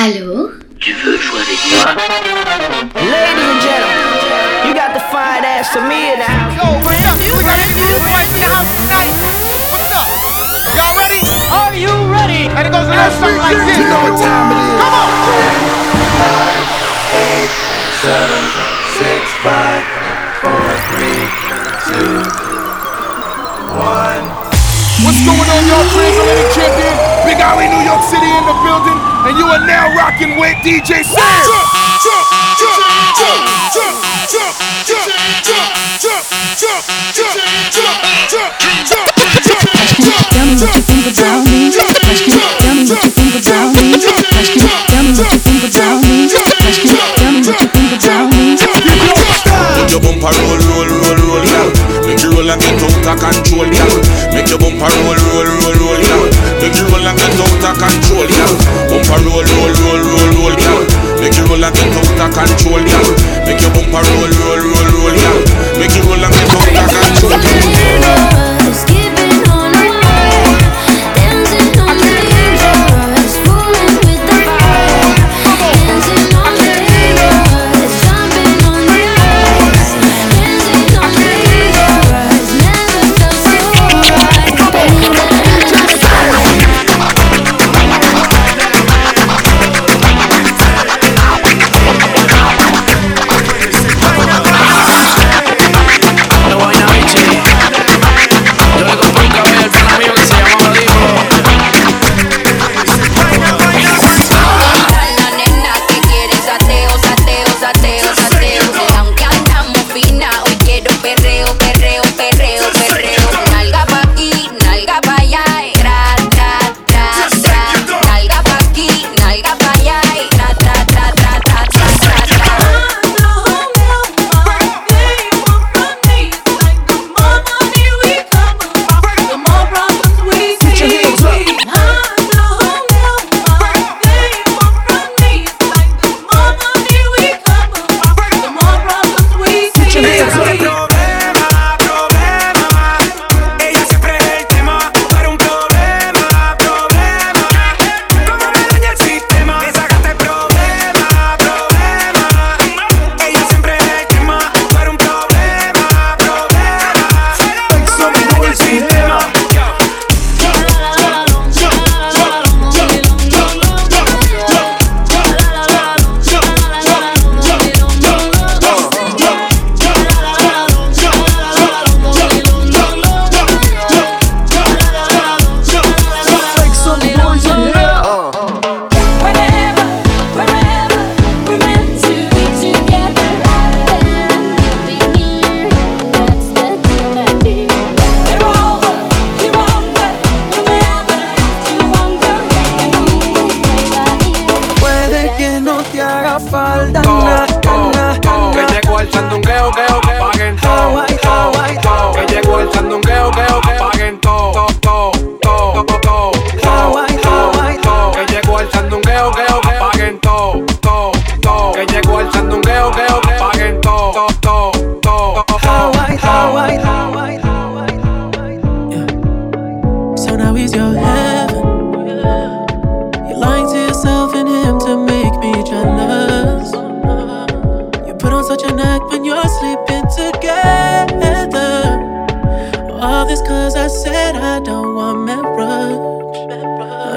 Allô Tu veux jouer avec moi Ladies and gentlemen, you got the fine ass to me in the house. Yo, what's up? You ready to fight in the house tonight? What's up? Y'all ready? Are you ready? And it goes a little something like this. You know what time it is. Come on. Seven, six, five, four, three, two, one. What's going on, y'all? Translated champion. Big Alley, New York City in the building. And you are now rocking with DJ Sam. Jump, jump, jump, jump, jump, jump, jump, jump, jump, jump, jump, jump, jump, jump, jump. Tell me what you think about me. Question, tell me what you think about me. Question, tell me what you think about me. Question, tell me what you think about me. Make your bumper roll, roll, roll, roll, girl. Make you roll and get out of control, girl. Make your bumper roll, roll, roll, roll, control, girl. Bumper roll, roll, roll, roll, roll, girl. Make you roll and get out of control, girl. Make your bumper roll, roll, roll, roll, girl. Make you roll and get out of control, girl.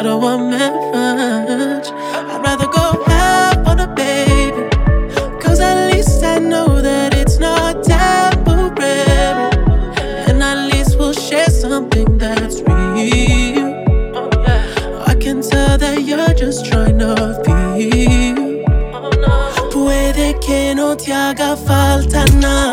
I don't want marriage. I'd rather go half on oh, a baby. Cause at least I know that it's not temporary. And at least we'll share something that's real. I can tell that you're just trying to feel. Puede que no te haga falta nada,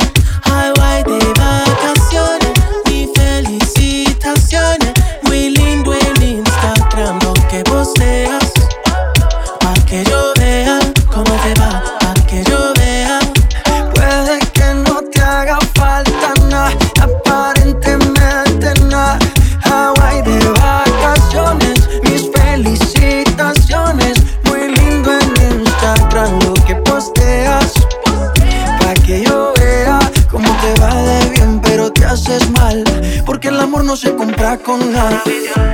con la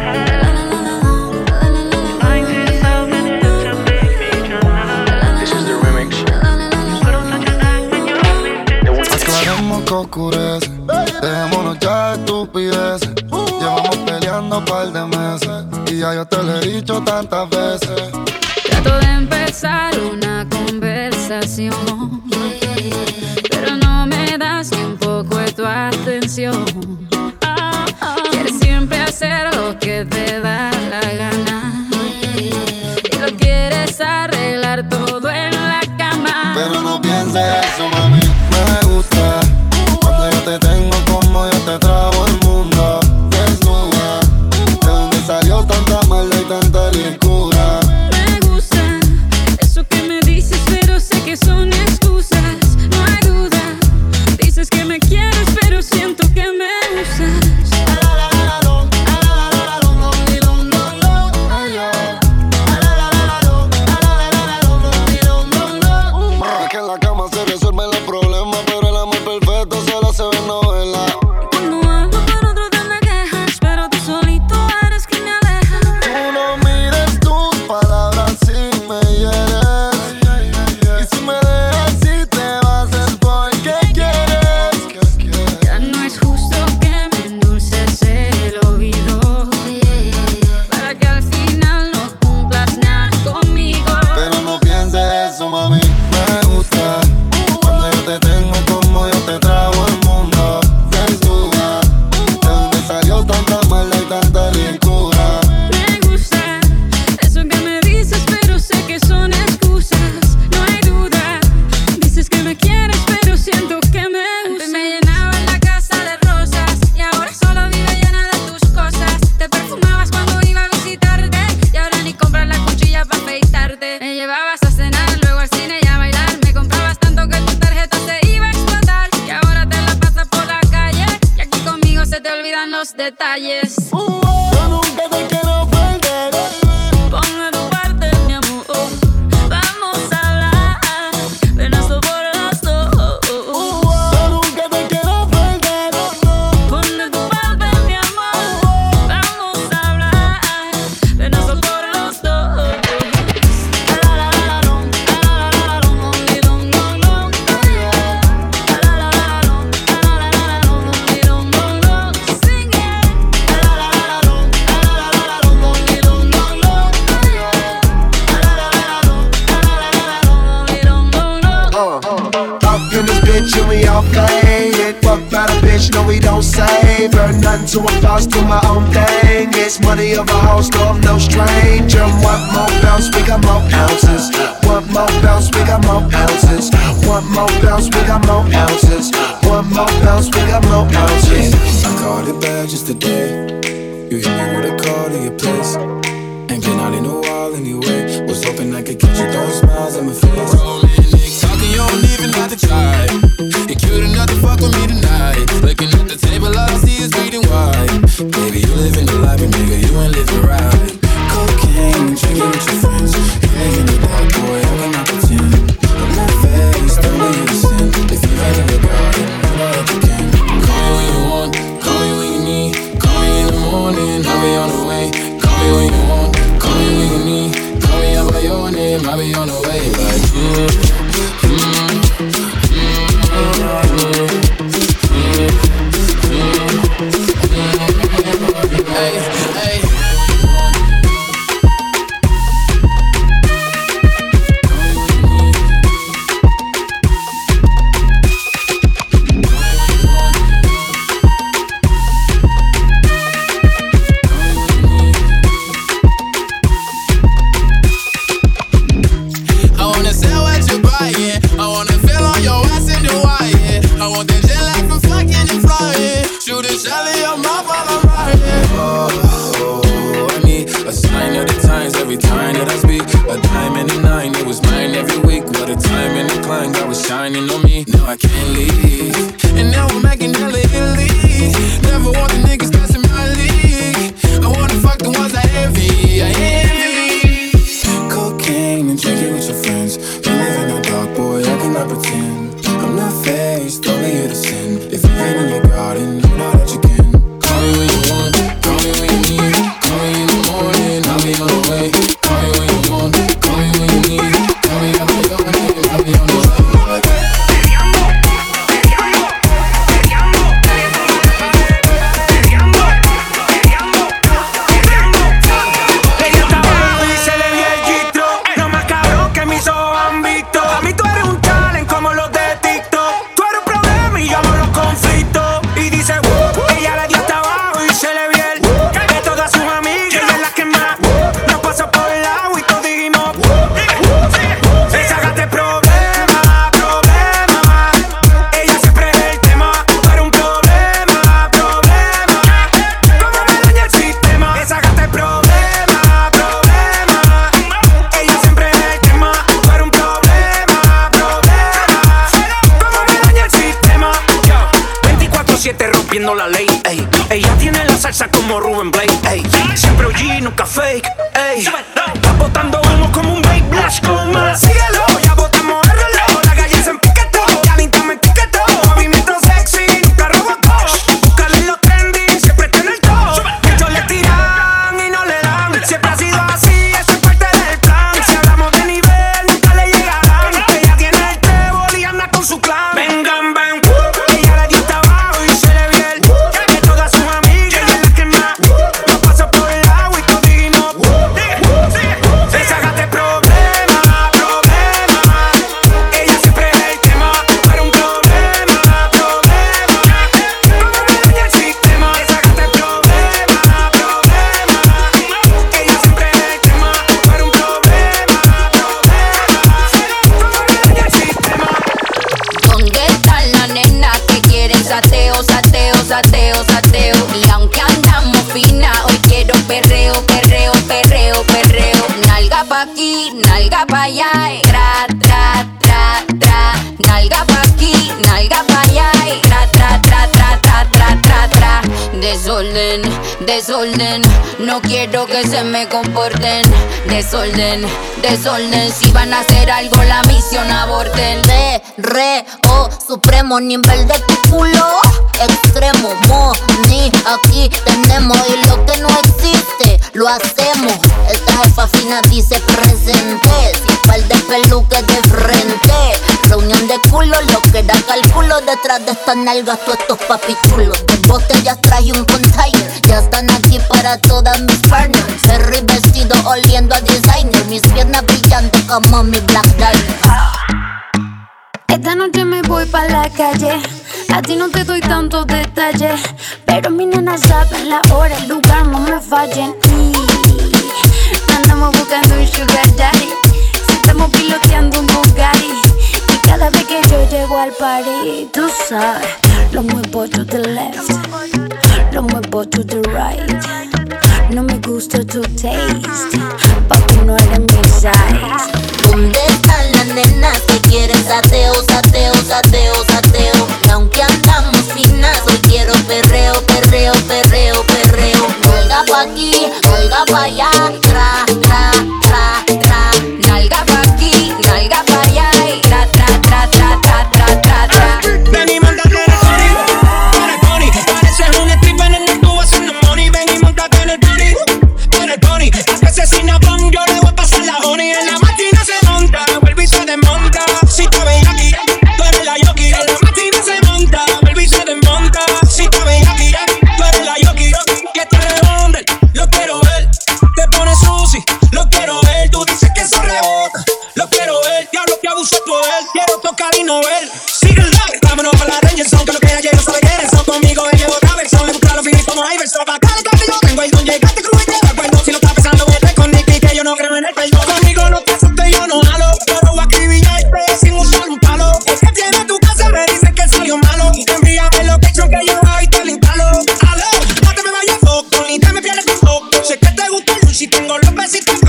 desorden. Si van a hacer algo, la misión aborten. Re, re, o, supremo nivel de tu culo. Extremo, money, aquí tenemos. Y lo que no existe, lo hacemos. Esta jefa fina dice presente. Sin par de peluques de frente. Reunión de culo, lo que da calculo culo Detrás de estas nalgas tú estos papichulos De botellas traje un container Ya están aquí para todas mis partners Ferry vestido oliendo a designer Mis piernas brillando como mi Black Diamond esta noche me voy pa' la calle. A ti no te doy tantos detalles. Pero mis nenas saben la hora, el lugar, no me fallen. Y andamos buscando un sugar daddy. Si estamos piloteando un Bugatti. Cada vez que yo llego al party, tú sabes, lo muevo to the left, lo muevo to the right. No me gusta tu taste, papi no eres mi size. ¿Dónde están las nenas que quieren sateo, sateo, sateo, sateo? Y aunque andamos finas, hoy quiero perreo, perreo, perreo, perreo. Oiga pa' aquí, oiga pa' allá. poder. Quiero tocar y no ver. Sigue el lag, vámonos para la Ranger Zone. Que lo que ella no sabe quién son conmigo. Él llevo otra versión. Me gusta los finis como Iverson. Pa' acá lo yo tengo y con llegaste cruz y te acuerdo. Si lo está pensando, voté con Nicky que yo no creo en el perdón. Conmigo no te asustes, yo no halo. Yo no voy a escribirte este sin usar un palo. Es que tiene tu casa, me dicen que salió malo. Y te envía el location que yo hago y te limpalo. Aló, no te me vayas foco, ni te me pierdes con foco. Sé que te gusta el sushi, tengo los besitos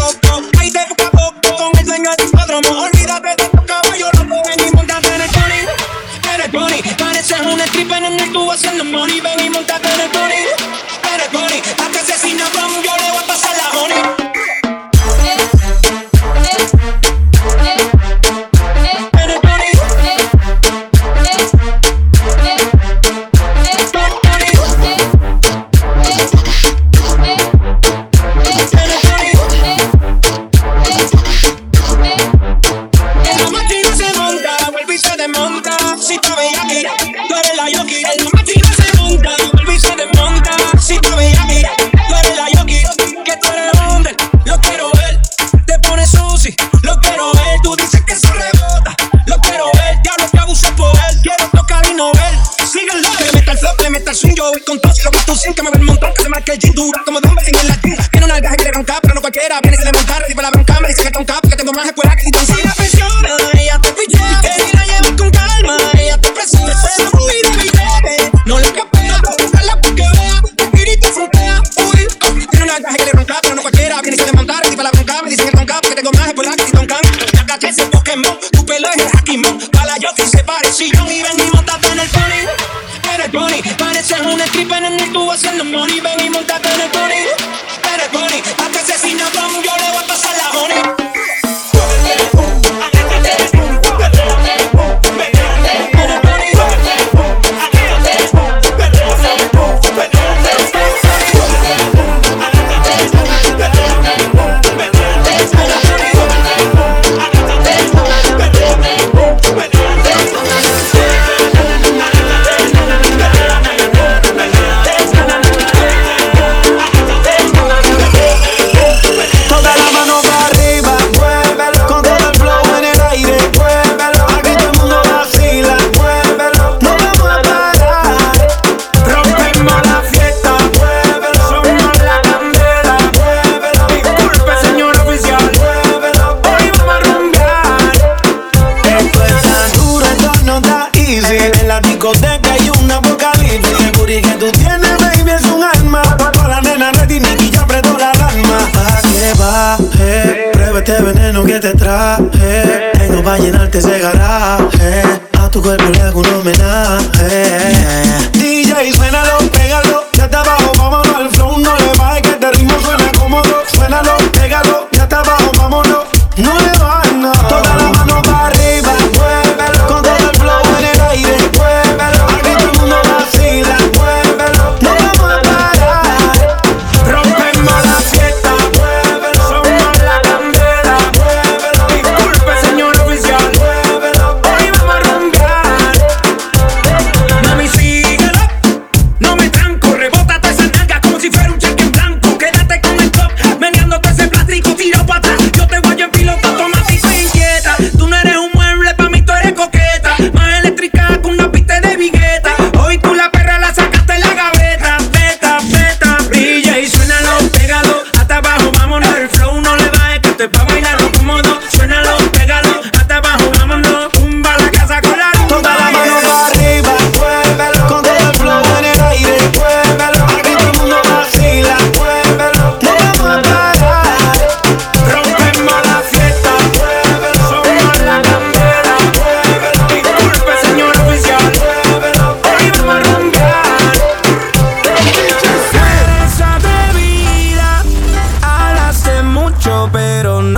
mucho, pero no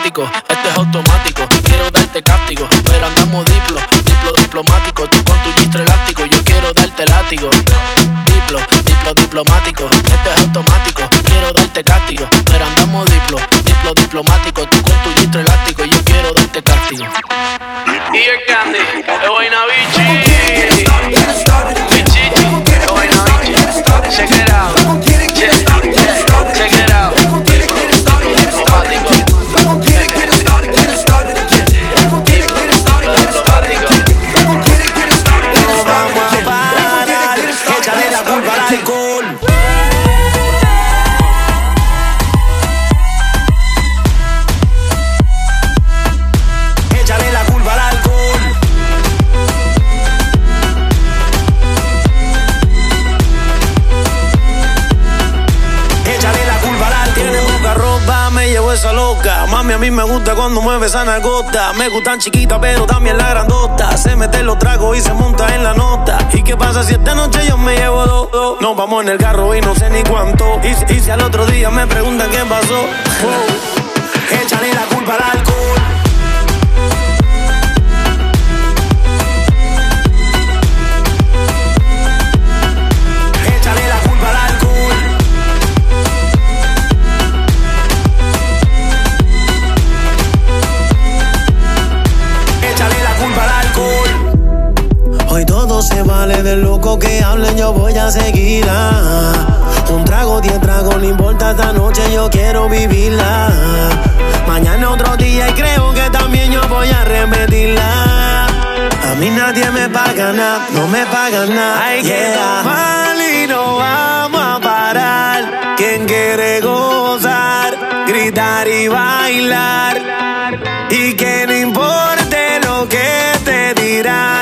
simpático, esto es automático. Quiero darte castigo, pero andamos diplo, diplo diplomático. Tú con tu chistro elástico, yo quiero darte látigo. Diplo, diplo diplomático, esto es automático. Quiero darte castigo, pero andamos diplo, diplo diplomático. Tú con tu chistro elástico, yo quiero darte castigo. Y el candy, el buena Check it out. Check, check it out. Check it out. Check it Automático. Me gusta cuando mueve esa nalgota. Me gustan chiquitas, pero también la grandota. Se mete los tragos y se monta en la nota. ¿Y qué pasa si esta noche yo me llevo dos? dos? Nos vamos en el carro y no sé ni cuánto. Y si al otro día me preguntan qué pasó. Wow. Échale la culpa al alcohol. Vale del loco que hablen, yo voy a seguirla. Un trago, diez tragos, no importa esta noche, yo quiero vivirla. Mañana otro día y creo que también yo voy a repetirla. A mí nadie me paga nada, no me pagan nada. Hay que tomar y no vamos a parar. Quien quiere gozar, gritar y bailar. Y que no importe lo que te dirán,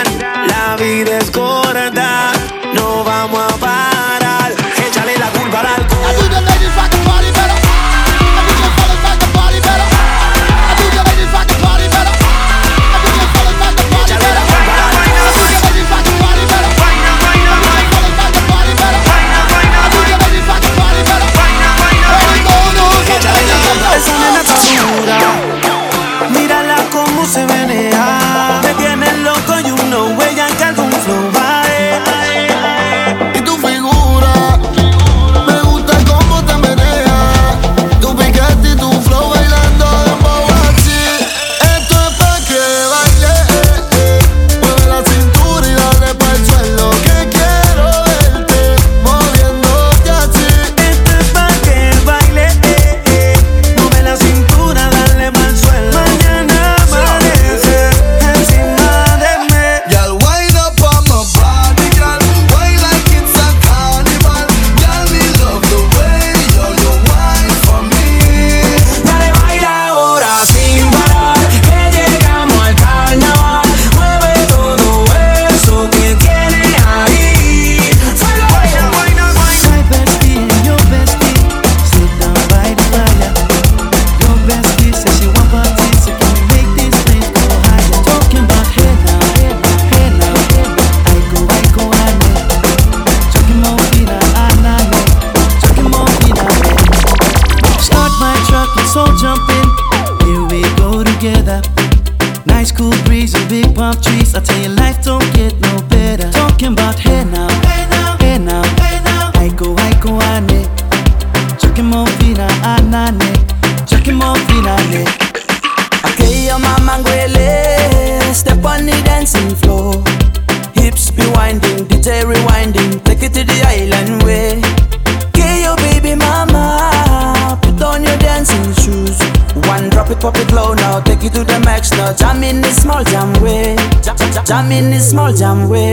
jam way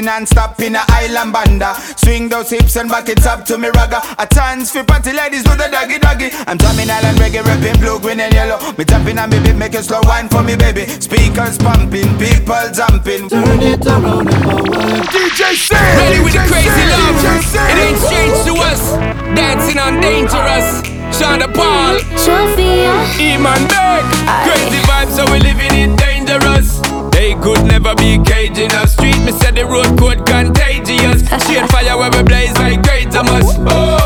party non-stop in a island banda Swing those hips and back it up to me ragga A chance for party ladies do the doggy doggy I'm drumming island reggae, rapping blue, green and yellow Me jumping on me beat, make a slow wine for me baby Speakers pumping, people jumping Turn it around and forward DJ Sam Ready with the crazy love. It ain't strange to us. Dancing on dangerous. Shonda Paul. Sophia. Eman Beck. Crazy vibes, so we living it dangerous. Could never be caged in us. Street, me said the road code contagious. Straight fire where we blaze like great Thomas. Oh,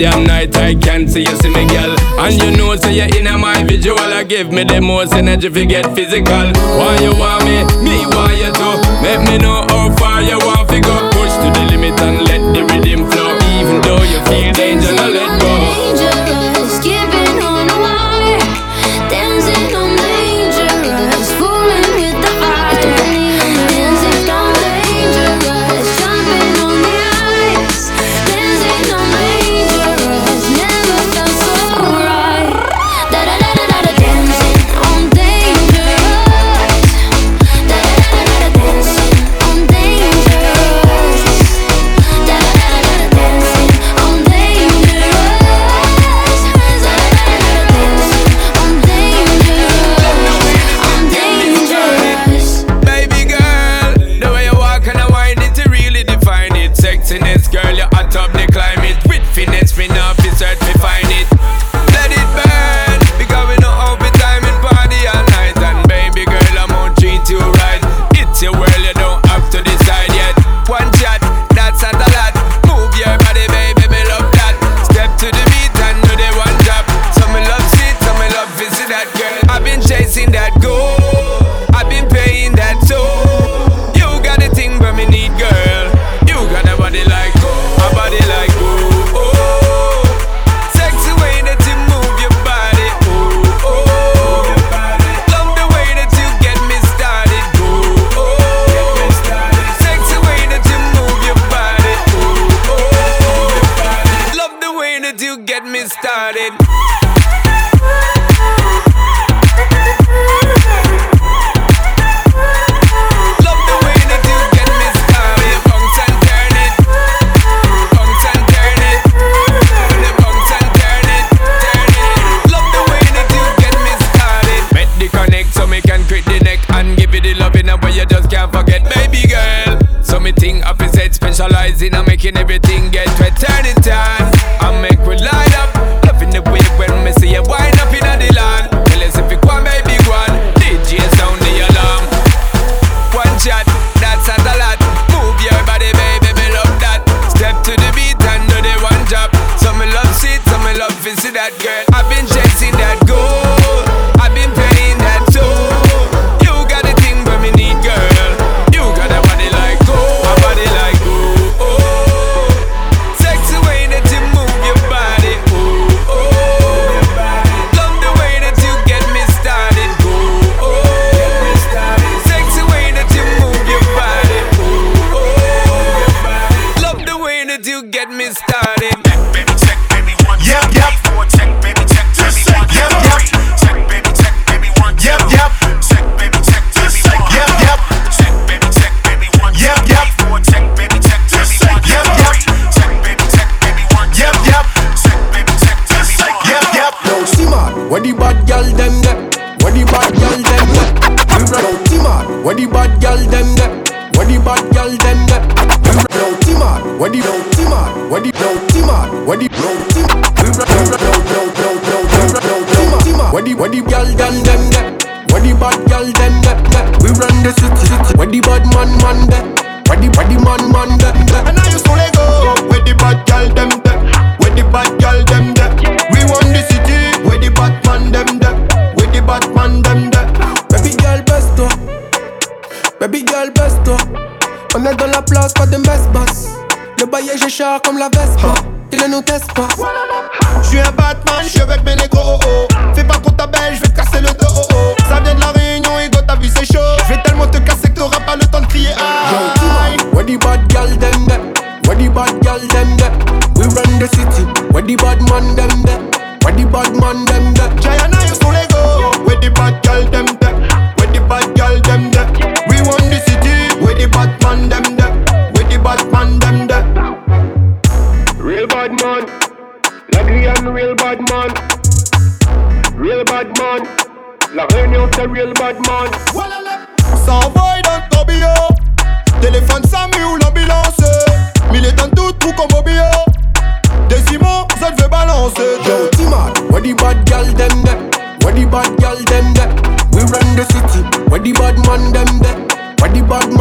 damn night I can't see you see me girl. And you know say so you're in my visual I give me the most energy if you get physical. Why you want me, me want you too Make me know how far you want to go. Push to the limit and let the rhythm flow. Even though you feel danger Sitting it.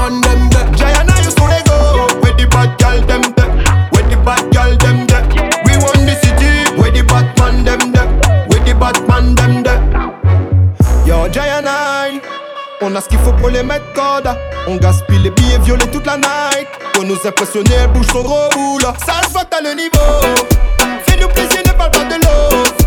on them the bad the bad. We won the city. On a ce qu'il faut pour les mettre code. On gaspille les billets violets toute la night. Pour nous impressionner, bouge son gros boule. Ça se voit, le niveau. Fais-nous plaisir, ne parle pas de l'eau.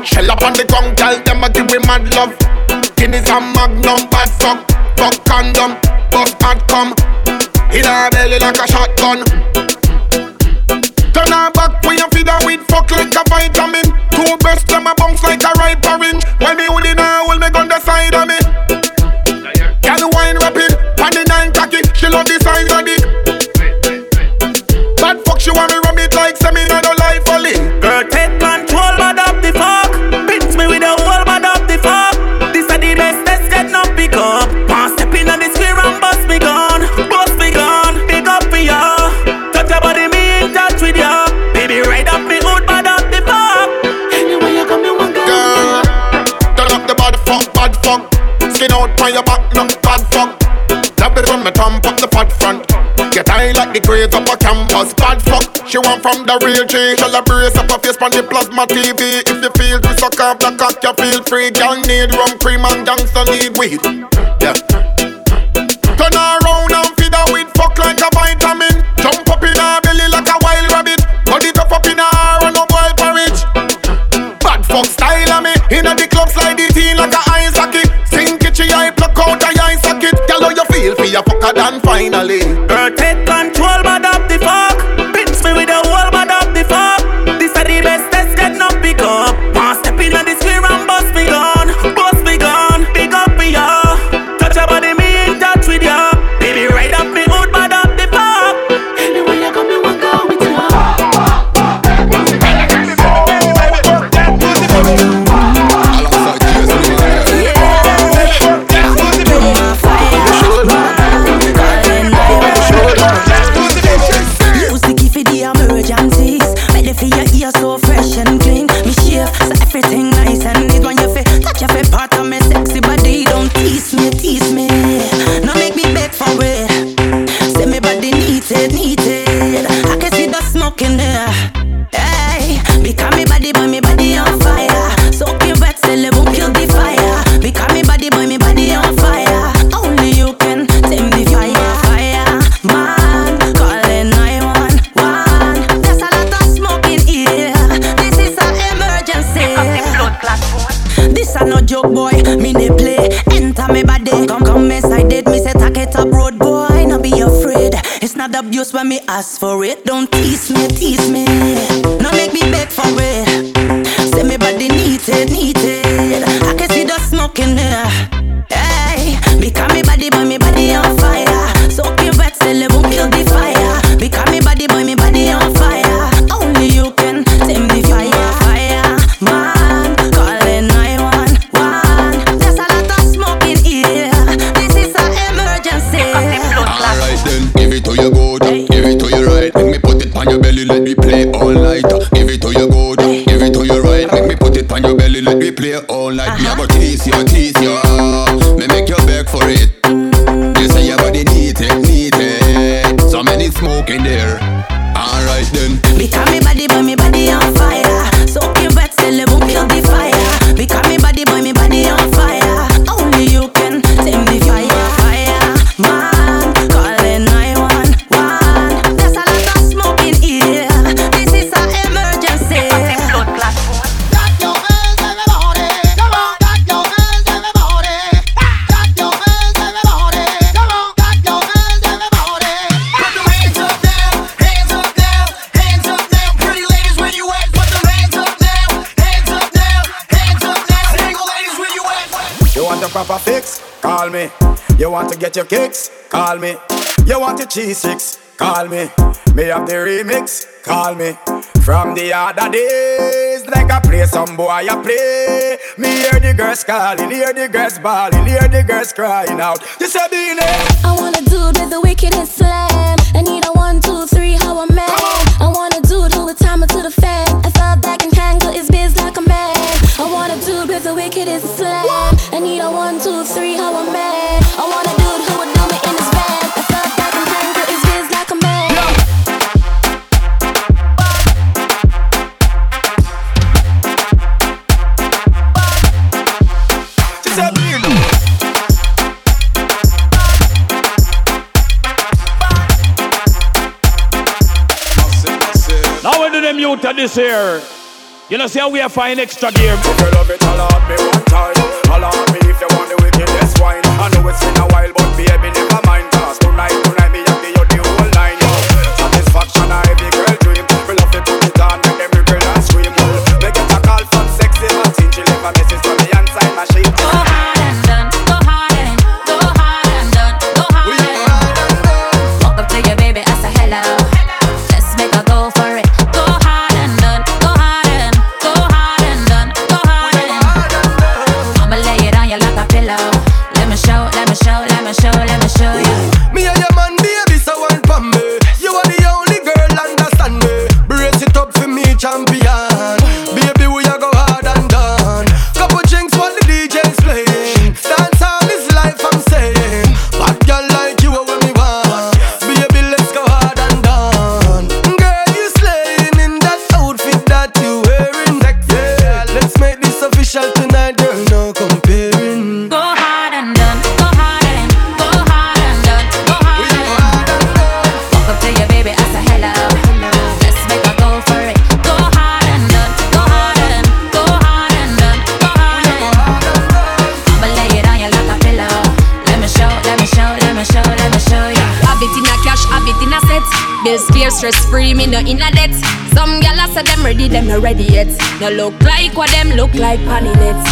mad shell up on the ground, tell them I give me mad love. Guinness and magnum, bad fuck, fuck condom, fuck hard come. hit her belly like a shotgun. Turn her back when you feed her with fuck like a vitamin. Two breasts, them a bounce like a ripe orange. like the great upper campus. Bad fuck, she want from the real tree. Shall I brace up a face on the plasma TV? If you feel to suck up the cock, you feel free. Girl need rum cream and gangster need weed. Yeah. Turn her G6, call me. Me have the remix, call me. From the other days, like I play some boy, I play. Me hear the girls calling, hear the girls bawling, hear the girls crying out. This say, Beanie. I want a dude with the wickedest slam. I need a one, two, three, how I'm mad. This here? You know, see how we are fine extra gear. Love it, holla at me one time. Holla at me if you want the wickedest wine. I know it's been a while, but baby, never mind. Cause tonight, tonight, No look like what them look like panny nets.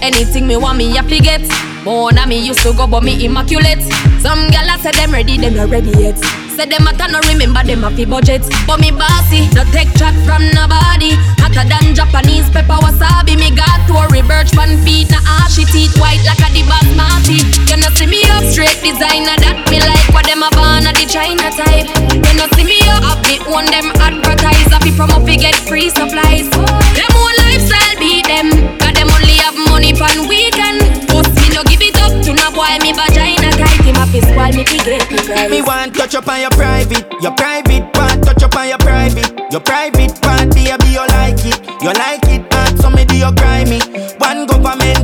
Anything me want me to get. More than me used to go, but me immaculate. Some gyal a say them ready, them not ready yet. Say them a can remember them a fi budget. But me bossy, no take chat from nobody. Hotter than Japanese pepper wasabi. Me got to Tory birch pan feet, ashy teeth white like a the basmati. You know see me up straight designer that me like. What them a born a the China type. You know see me up, have me own them advertise. From up fi get free supplies. Them whole lifestyle beat them. Cause them only have money pan weekend. Post me no give it up to no boy me vagina tight. Him a fi spoil me fi get me. Me want touch up on your private, your private part. Touch up on your private, your private part. Baby, you like it, you like it. Hard, so me do you cry me. One government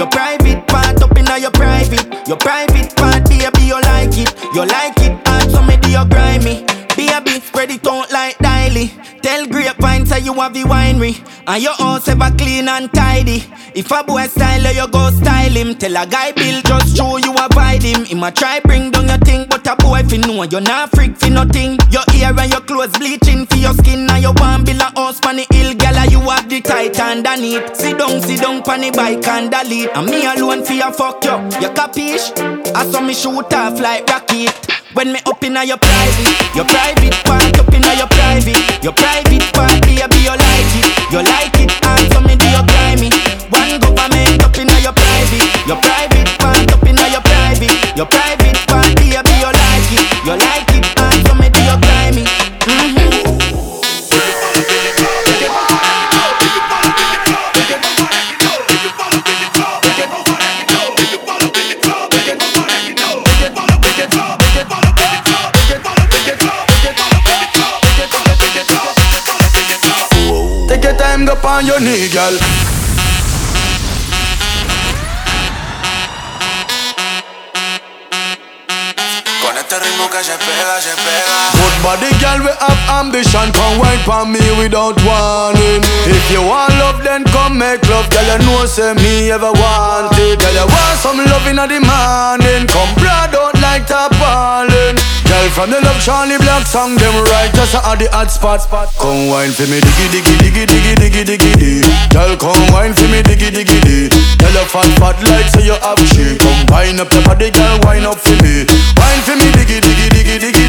your private part up inna your private, your private part. Baby, you like it, you like it. Hard, so me do you me. Baby, spread it out say you have the winery And your house ever clean and tidy. If a boy style you, go style him. Tell a guy bill just show you avoid him. Him a try bring down your thing But a boy fi know you not freak fi nothing. Your hair and your clothes bleaching for your skin And you one build a house pan the hill. You have the tight underneath Sit down, sit down pan the bike and delete And me alone fi a fuck you. You capish? I saw me shoot off like rocket when me up inna your private, your private part up inna your private, your private part, baby you like it, you like it, and so me do you cry me. One government up inna your private, your private part up inna your private, your private on your. Con este ritmo que se pega, se pega. Good body girl, we have ambition. Come wine for me without warning. If you want love, then come make love. Girl, you know say me ever want it. Girl, you want some love in the morning. Come broad out like tarpaulin. Girl, from the love Charlie Black song, them right just at the hot spot. Come wine for me, diggy diggy diggy diggy diggy diggy diggy. Girl, come wine for me, diggy diggy diggy. Girl, you fat fat like say you have shit. Come wine up your body, girl, wine up for me. Wine for me, diggy diggy diggy diggy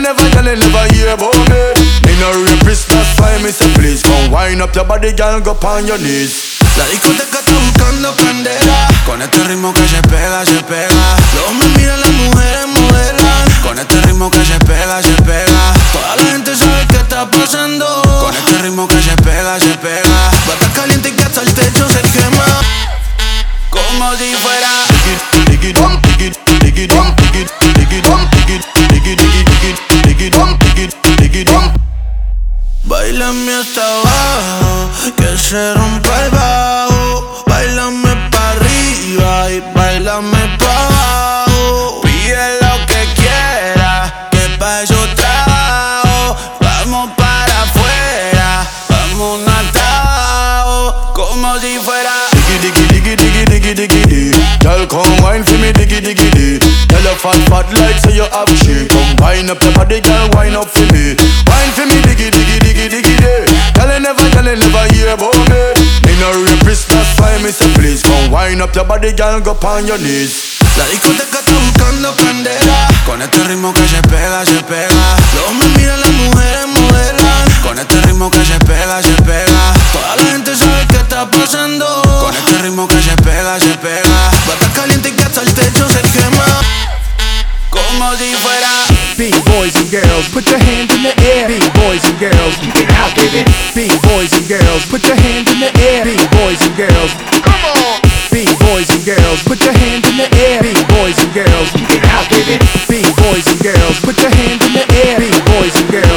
never, girl, you never hear about me. Me no rapist, that's why me me say please come wind up your body, girl, go on your knees. La discoteca está buscando candela. Con este ritmo que se pega, se pega. Los hombres miran, las mujeres modelan. Con este ritmo que se pega, se pega. Toda la gente sabe qué está pasando. Con este ritmo que se pega, Bailame hasta abajo, que se rompa el bajo. Bailame pa' arriba y bailame pa' abajo. Pide lo que quiera, que pa' eso trabajo. Vamos para afuera, vamos atado, como si fuera. Diggy, diggy, diggy, diggy, diggy, diggy, diggy. Girl, come wine for me, diggy, diggy, diggy. Tell your fat, fat like say you have shit. Come wine up your body, girl, wine up for me. Wine for me, diggy, diggy, diggy. You never, hear about me. Me no rapist, that's why me say please come wine up your body, girl, go on your knees. La discoteca está buscando candela Con este ritmo que se pega, se pega. Los hombres miran, las mujeres modelan. Con este ritmo que se pega, se pega. Toda la gente sabe qué está pasando. Con este ritmo que se pega, se pega. Bata caliente que hasta el techo se quema. Como Big boys and girls, put your hands in the air. Big boys and girls, get out, baby. Big boys and girls, put your hands in the air. Big boys and girls, come on. Big boys and girls, put your hands in the air. Big boys and girls, get out, baby. Big boys and girls, put your hands in the air. Big boys and girls,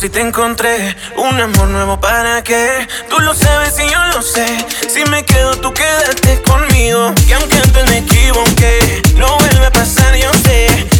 si te encontré un amor nuevo para qué. Tú lo sabes y yo lo sé. Si me quedo, tú quédate conmigo. Que aunque antes me equivoqué, no vuelve a pasar, yo sé.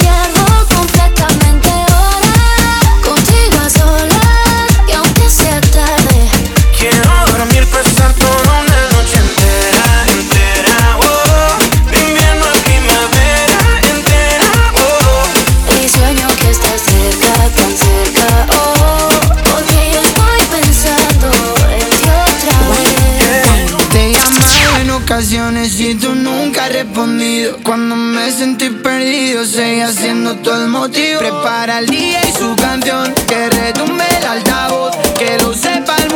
canciones y tú nunca has respondido. Cuando me sentí perdido, seguí haciendo todo el motivo. Prepara el día y su canción, que retumbe el altavoz, que lo sepa el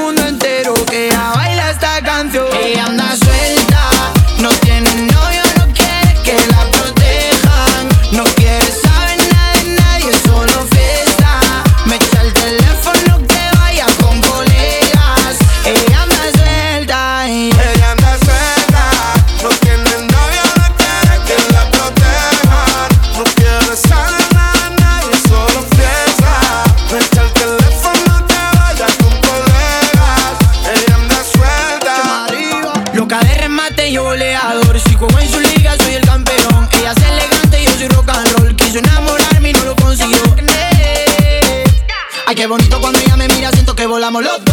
Vámonos.